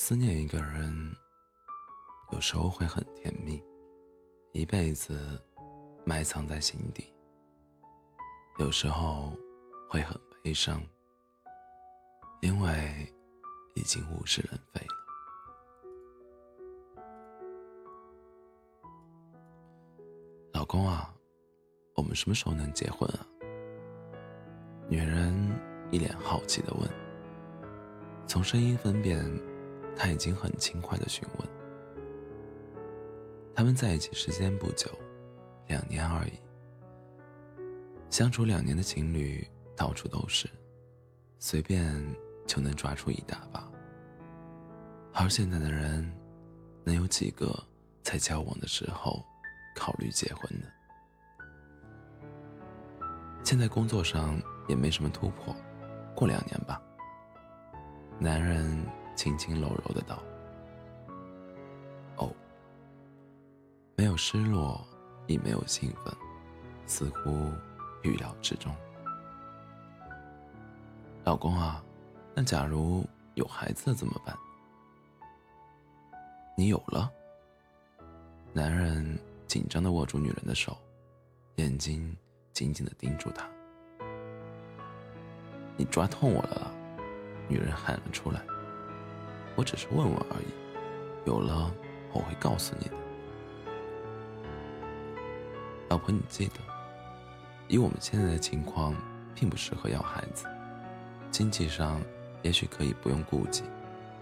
思念一个人，有时候会很甜蜜，一辈子埋藏在心底；有时候会很悲伤，因为已经物是人非了。老公啊，我们什么时候能结婚啊？女人一脸好奇的问。从声音分辨，他已经很轻快的询问。他们在一起时间不久，两年而已。相处两年的情侣到处都是，随便就能抓出一大把。而现在的人，能有几个在交往的时候考虑结婚的？现在工作上也没什么突破，过两年吧。男人轻轻柔柔的道：“哦，没有失落，亦没有兴奋，似乎预料之中。老公啊，那假如有孩子怎么办？你有了？”男人紧张的握住女人的手，眼睛紧紧的盯住她：“你抓痛我了。”女人喊了出来：“我只是问问而已，有了我会告诉你的。老婆，你记得，以我们现在的情况，并不适合要孩子。经济上也许可以不用顾忌，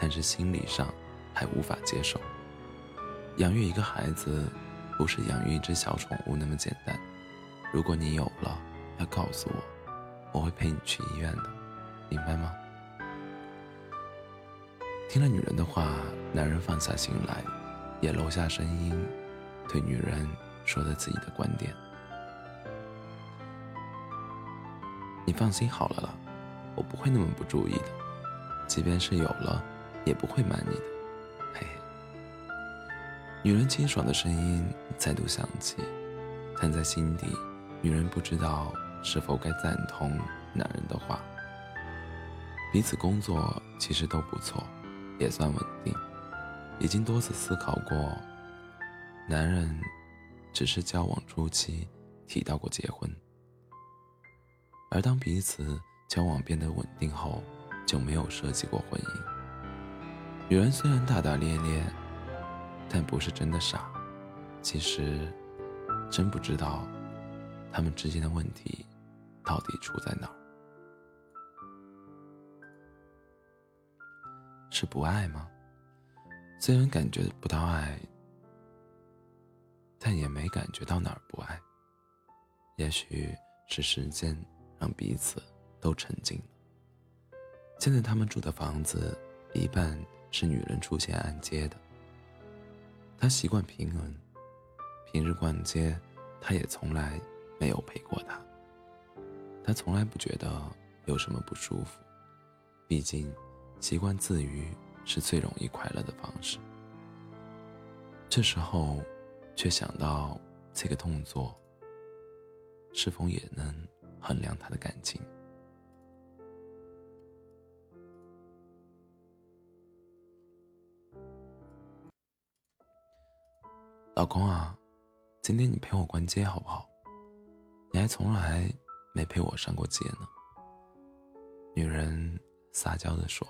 但是心理上还无法接受。养育一个孩子，不是养育一只小宠物那么简单。如果你有了，要告诉我，我会陪你去医院的，明白吗？”听了女人的话，男人放下心来，也楼下声音，对女人说了自己的观点：“你放心好了啦，我不会那么不注意的，即便是有了，也不会瞒你的。”嘿嘿。女人清爽的声音再度响起，但在心底，女人不知道是否该赞同男人的话。彼此工作其实都不错。也算稳定，已经多次思考过。男人只是交往初期提到过结婚，而当彼此交往变得稳定后，就没有涉及过婚姻。女人虽然大大咧咧，但不是真的傻。其实，真不知道他们之间的问题到底出在哪儿。是不爱吗？虽然感觉不到爱，但也没感觉到哪儿不爱。也许是时间让彼此都沉静了。现在他们住的房子一半是女人出钱按揭的。他习惯平稳，平日逛街，他也从来没有陪过她。他从来不觉得有什么不舒服，毕竟。习惯自愈是最容易快乐的方式。这时候，却想到这个动作是否也能衡量他的感情？老公啊，今天你陪我逛街好不好？你还从来没陪我上过街呢。女人撒娇的说。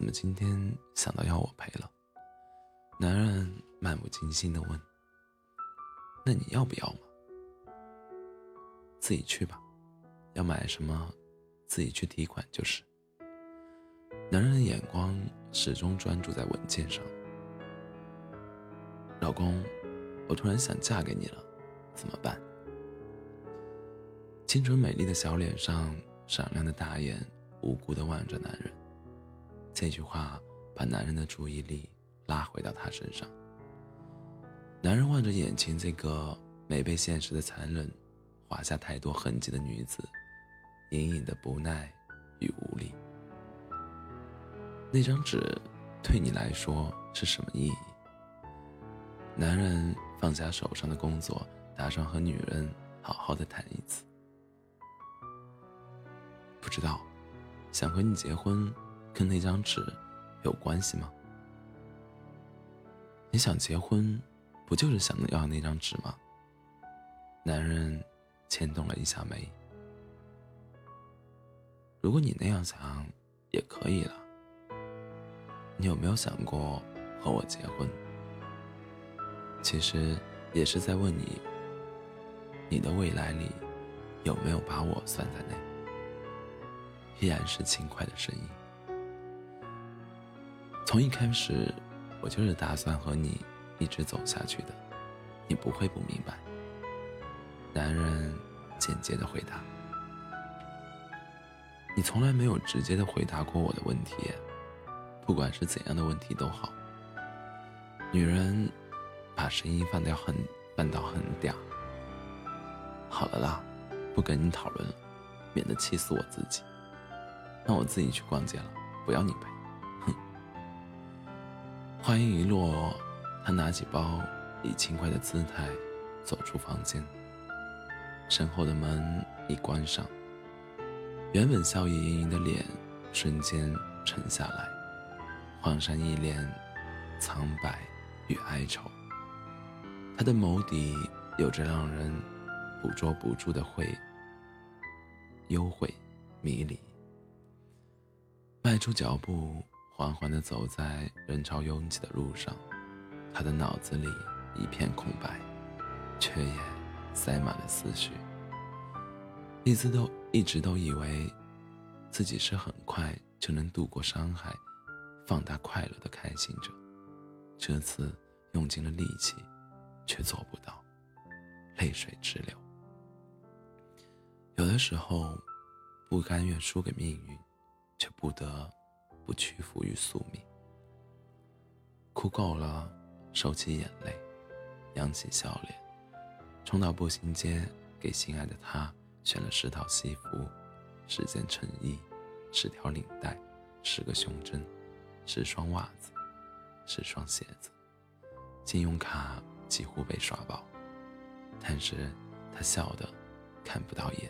怎么今天想到要我陪了？男人漫不经心的问。那你要不要嘛？自己去吧，要买什么，自己去提款就是。男人的眼光始终专注在文件上。老公，我突然想嫁给你了，怎么办？清纯美丽的小脸上闪亮的大眼。无辜的望着男人，这句话把男人的注意力拉回到他身上。男人望着眼前这个没被现实的残忍划下太多痕迹的女子，隐隐的不耐与无力。那张纸对你来说是什么意义？男人放下手上的工作，打算和女人好好的谈一次。不知道。想和你结婚，跟那张纸有关系吗？你想结婚，不就是想要那张纸吗？男人牵动了一下眉。如果你那样想，也可以了。你有没有想过和我结婚？其实也是在问你，你的未来里有没有把我算在内？依然是轻快的声音。从一开始，我就是打算和你一直走下去的，你不会不明白。男人简洁的回答：“你从来没有直接的回答过我的问题，不管是怎样的问题都好。”女人把声音放掉很放到很嗲。好了啦，不跟你讨论了，免得气死我自己。那我自己去逛街了，不要你陪。话音一落，他拿起包，以轻快的姿态走出房间。身后的门已关上，原本笑意盈盈的脸瞬间沉下来，换上一脸苍白与哀愁。他的眸底有着让人捕捉不住的会幽会迷离。迈出脚步，缓缓地走在人潮拥挤的路上，他的脑子里一片空白，却也。塞满了思绪，一直都一直都以为自己是很快就能度过伤害、放大快乐的开心者，这次用尽了力气，却做不到，泪水直流。有的时候，不甘愿输给命运，却不得不屈服于宿命。哭够了，收起眼泪，扬起笑脸。冲到步行街，给心爱的他选了十套西服，十件衬衣，十条领带，十个胸针，十双袜子，十双鞋子。信用卡几乎被刷爆，但是他笑得看不到眼。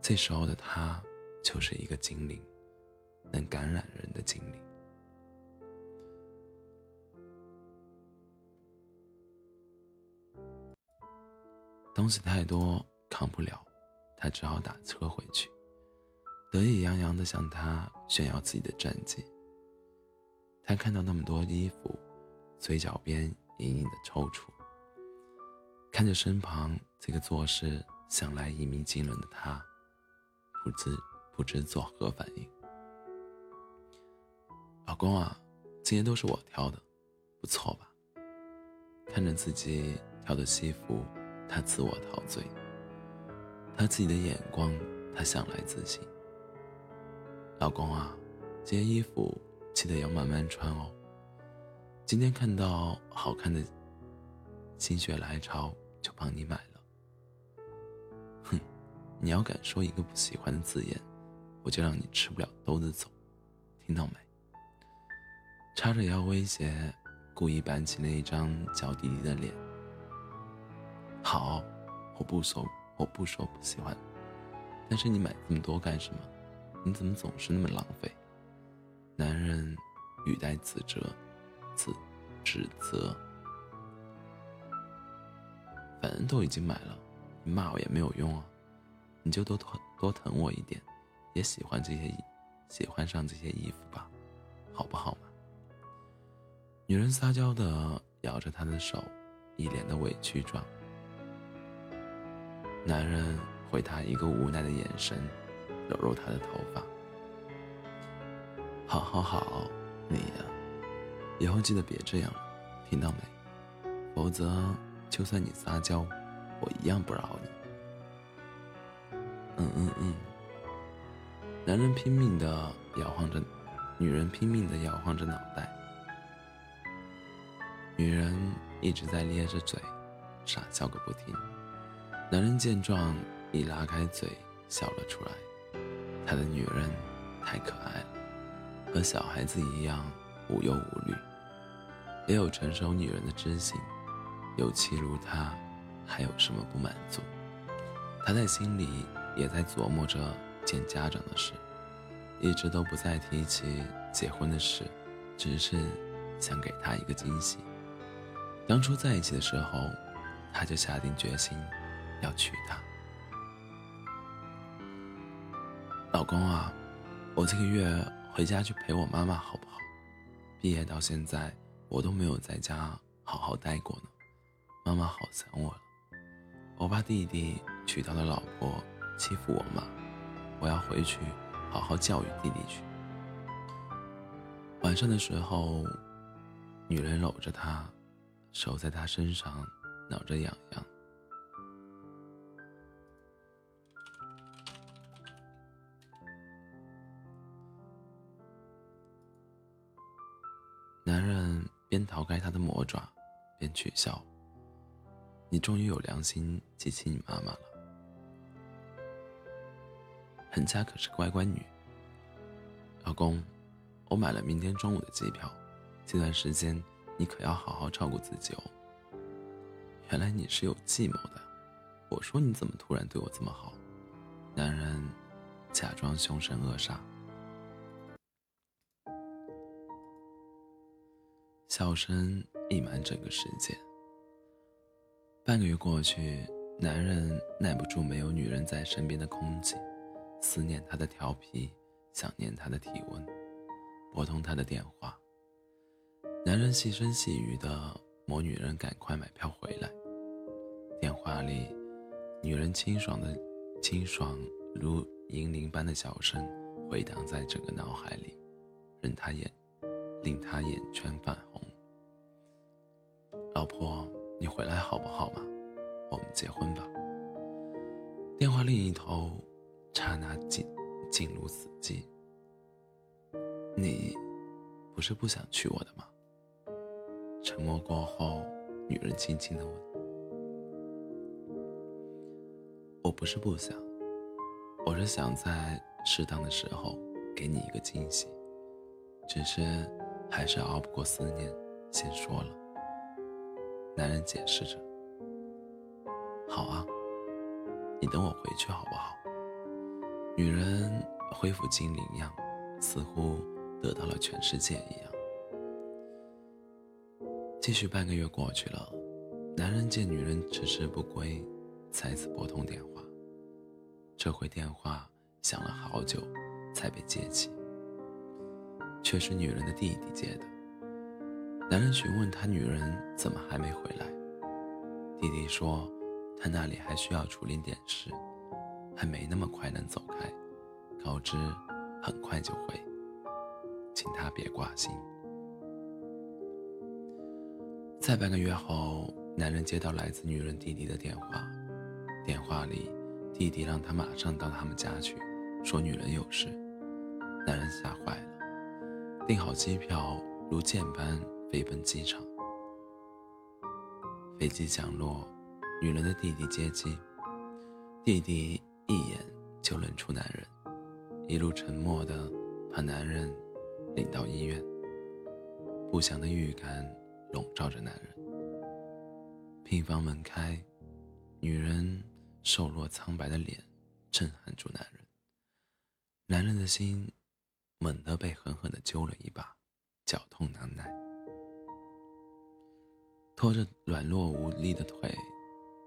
这时候的他就是一个精灵，能感染人的经历。东西太多扛不了，他只好打车回去，得意洋洋地向他炫耀自己的战绩。他看到那么多衣服，嘴角边隐隐的抽搐，看着身旁这个做事向来一鸣惊人的他，不知不知作何反应。老公啊，今天都是我挑的，不错吧？看着自己挑的西服。他自我陶醉，他自己的眼光，他向来自信。老公啊，这些衣服记得要慢慢穿哦。今天看到好看的，心血来潮就帮你买了。哼，你要敢说一个不喜欢的字眼，我就让你吃不了兜着走，听到没？叉着腰威胁，故意板起那一张娇滴滴的脸。好，我不说，我不说不喜欢，但是你买这么多干什么？你怎么总是那么浪费？男人语带自责，自指责。反正都已经买了，你骂我也没有用啊！你就多疼多疼我一点，也喜欢这些衣，喜欢上这些衣服吧，好不好嘛？女人撒娇的摇着他的手，一脸的委屈状。男人回他一个无奈的眼神，揉揉她的头发。好好好，你呀，以后记得别这样，听到没？否则，就算你撒娇，我一样不饶你。嗯嗯嗯。男人拼命的摇晃着，女人拼命的摇晃着脑袋。女人一直在咧着嘴，傻笑个不停。男人见状，一拉开嘴笑了出来。他的女人太可爱了，和小孩子一样无忧无虑，也有成熟女人的知性。有妻如她，还有什么不满足？他在心里也在琢磨着见家长的事。一直都不再提起结婚的事，只是想给她一个惊喜。当初在一起的时候，他就下定决心要娶她。老公啊，我这个月回家去陪我妈妈好不好？毕业到现在，我都没有在家好好待过呢，妈妈好想我了。我怕弟弟娶到了老婆欺负我妈，我要回去好好教育弟弟去。晚上的时候，女人搂着他。手在他身上挠着痒痒，男人边逃开他的魔爪，边取笑：“你终于有良心记起你妈妈了。人家可是乖乖女。老公，我买了明天中午的机票，这段时间。”你可要好好照顾自己哦。原来你是有计谋的，我说你怎么突然对我这么好？男人假装凶神恶煞，笑声溢满整个世界。半个月过去，男人耐不住没有女人在身边的空寂，思念她的调皮，想念她的体温，拨通她的电话。男人细声细语的磨女人赶快买票回来。电话里，女人清爽的、清爽如银铃般的笑声回荡在整个脑海里，令他眼，令他眼圈泛红。老婆，你回来好不好嘛？我们结婚吧。电话另一头，刹那静静如死寂。你，不是不想娶我的吗？沉默过后，女人轻轻的问：“我不是不想，我是想在适当的时候给你一个惊喜，只是还是熬不过思念，先说了。”男人解释着：“好啊，你等我回去好不好？”女人恢复精灵样，似乎得到了全世界一样。继续半个月过去了，男人见女人迟迟不归，再次拨通电话。这回电话响了好久，才被接起，却是女人的弟弟接的。男人询问他女人怎么还没回来，弟弟说他那里还需要处理点事，还没那么快能走开，告知很快就回，请他别挂心。在半个月后，男人接到来自女人弟弟的电话，电话里，弟弟让他马上到他们家去，说女人有事。男人吓坏了，订好机票，如箭般飞奔机场。飞机降落，女人的弟弟接机，弟弟一眼就认出男人，一路沉默的把男人领到医院。不祥的预感。笼罩着男人。病房门开，女人瘦弱苍白的脸震撼住男人。男人的心猛地被狠狠地揪了一把，绞痛难耐。拖着软弱无力的腿，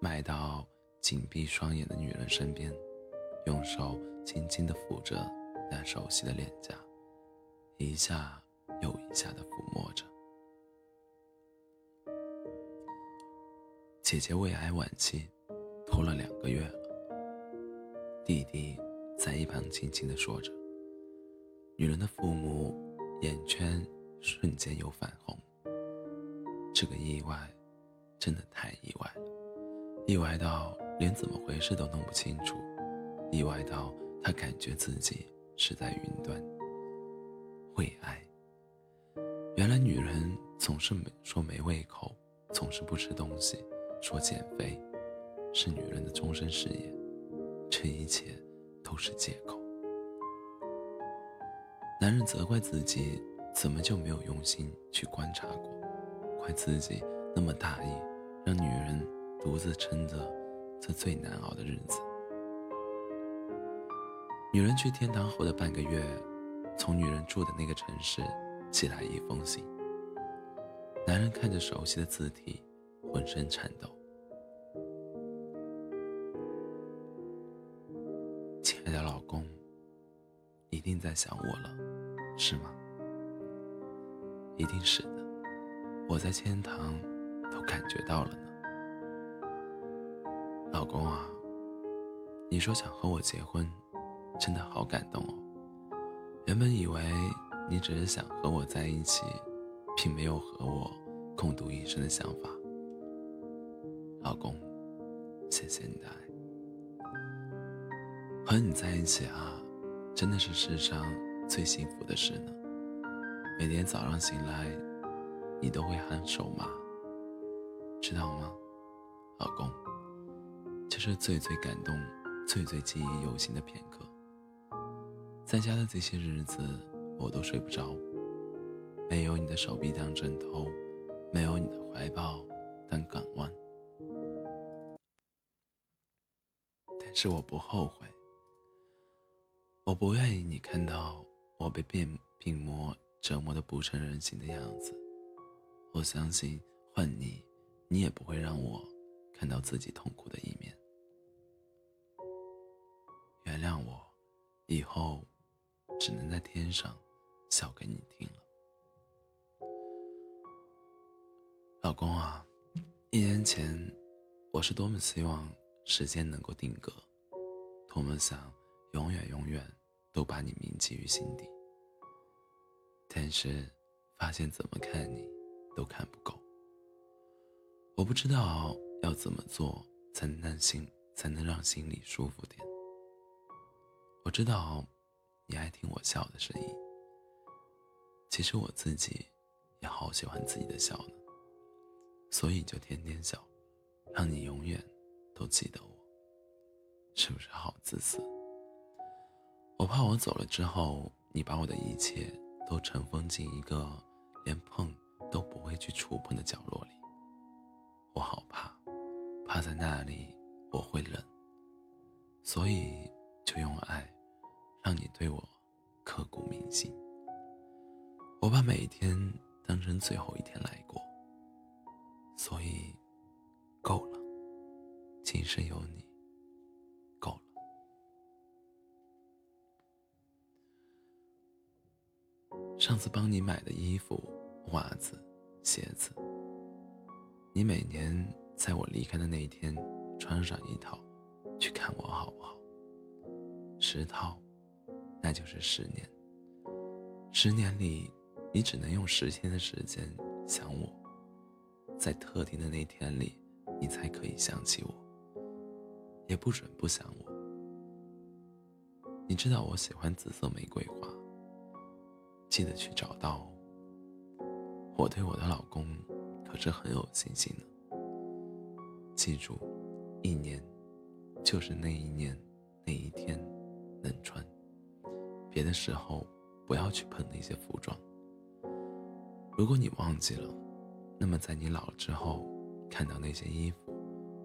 迈到紧闭双眼的女人身边，用手轻轻地抚着那熟悉的脸颊，一下又一下地抚摸着。姐姐胃癌晚期，拖了两个月了。弟弟在一旁轻轻地说着。女人的父母眼圈瞬间又泛红。这个意外，真的太意外了，意外到连怎么回事都弄不清楚，意外到他感觉自己是在云端。胃癌。原来女人总是没说没胃口，总是不吃东西。说减肥是女人的终身事业，这一切都是借口。男人责怪自己怎么就没有用心去观察过，怪自己那么大意，让女人独自撑着这最难熬的日子。女人去天堂后的半个月，从女人住的那个城市寄来一封信。男人看着熟悉的字体，浑身颤抖。亲爱的老公，一定在想我了，是吗？一定是的，我在天堂都感觉到了呢。老公啊，你说想和我结婚，真的好感动哦。原本以为你只是想和我在一起，并没有和我共度一生的想法。老公，谢谢你的爱。和你在一起啊，真的是世上最幸福的事呢。每天早上醒来，你都会喊手麻，知道吗，老公？这是最最感动、最最记忆犹新的片刻。在家的这些日子，我都睡不着。没有你的手臂当枕头，没有你的怀抱当港湾。是我不后悔。我不愿意你看到我被病病魔折磨的不成人形的样子。我相信换你，你也不会让我看到自己痛苦的一面。原谅我，以后。只能在天上笑给你听了，老公啊，一年前我是多么希望时间能够定格，我们想永远永远都把你铭记于心底。但是发现怎么看你都看不够，我不知道要怎么做才能心才能让心里舒服点。我知道。你爱听我笑的声音，其实我自己也好喜欢自己的笑呢，所以就天天笑，让你永远都记得我，是不是好自私？我怕我走了之后，你把我的一切都尘封进一个连碰都不会去触碰的角落里，我好怕，怕在那里我会冷，所以就用爱。让你对我刻骨铭心，我把每一天当成最后一天来过，所以够了，今生有你，上次帮你买的衣服、袜子、鞋子，你每年在我离开的那一天穿上一套，去看我好不好？十套。那就是十年。十年里，你只能用十天的时间想我，在特定的那天里，你才可以想起我，也不准不想我。你知道我喜欢紫色玫瑰花，记得去找到。我对我的老公可是很有信心的。记住，一年，就是那一年那一天，能穿。别的时候不要去碰那些服装。如果你忘记了，那么在你老了之后，看到那些衣服，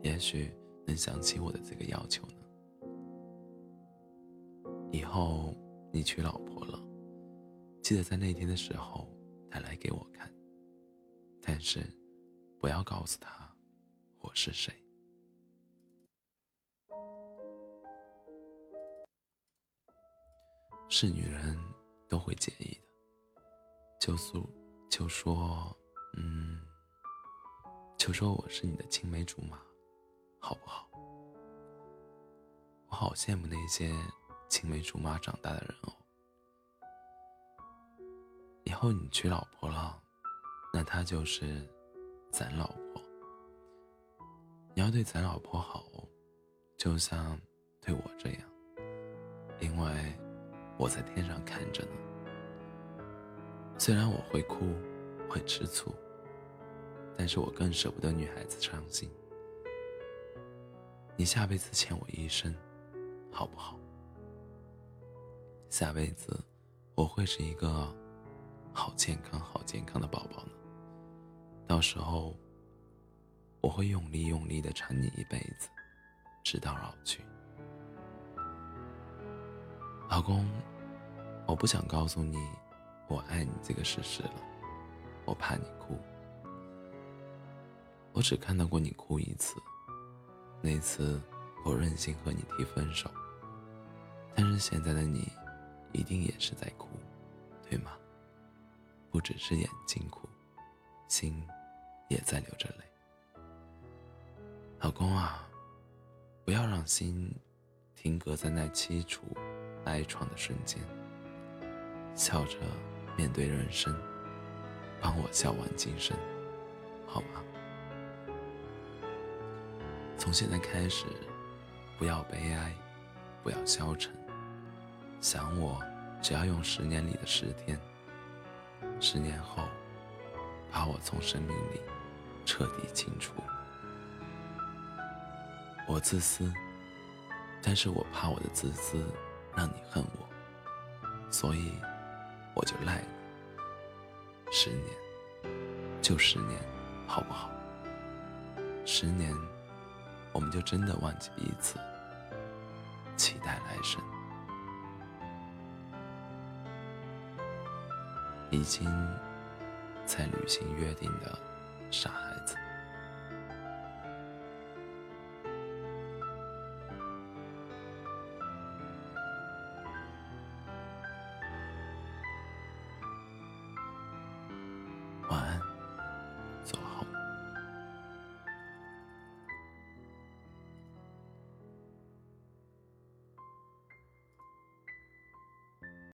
也许能想起我的这个要求呢。以后你娶老婆了，记得在那天的时候带来给我看。但是，不要告诉他我是谁。是女人都会介意的，就说就说，嗯，就说我是你的青梅竹马，好不好？我好羡慕那些青梅竹马长大的人哦。后你娶老婆了，那她就是咱老婆。你要对咱老婆好，就像对我这样，因为。我在天上看着呢，虽然我会哭，会吃醋，但是我更舍不得女孩子伤心。你下辈子欠我一生，好不好？下辈子我会是一个好健康、好健康的宝宝呢。到时候我会用力用力的缠你一辈子，直到老去。老公，我不想告诉你我爱你这个事实了，我怕你哭。我只看到过你哭一次，那次我任性和你提分手。但是现在的你，一定也是在哭，对吗？不只是眼睛哭，心也在流着泪。老公啊，不要让心停格在那凄楚、哀怆的瞬间。笑着面对人生，帮我笑完今生，好吗？从现在开始，不要悲哀，不要消沉。想我，只要用十年里的十天。十年后，把我从生命里彻底清除。我自私，但是我怕我的自私让你恨我，所以我就赖你。十年，就十年，好不好？十年，我们就真的忘记彼此，期待来生。已经在履行约定的傻。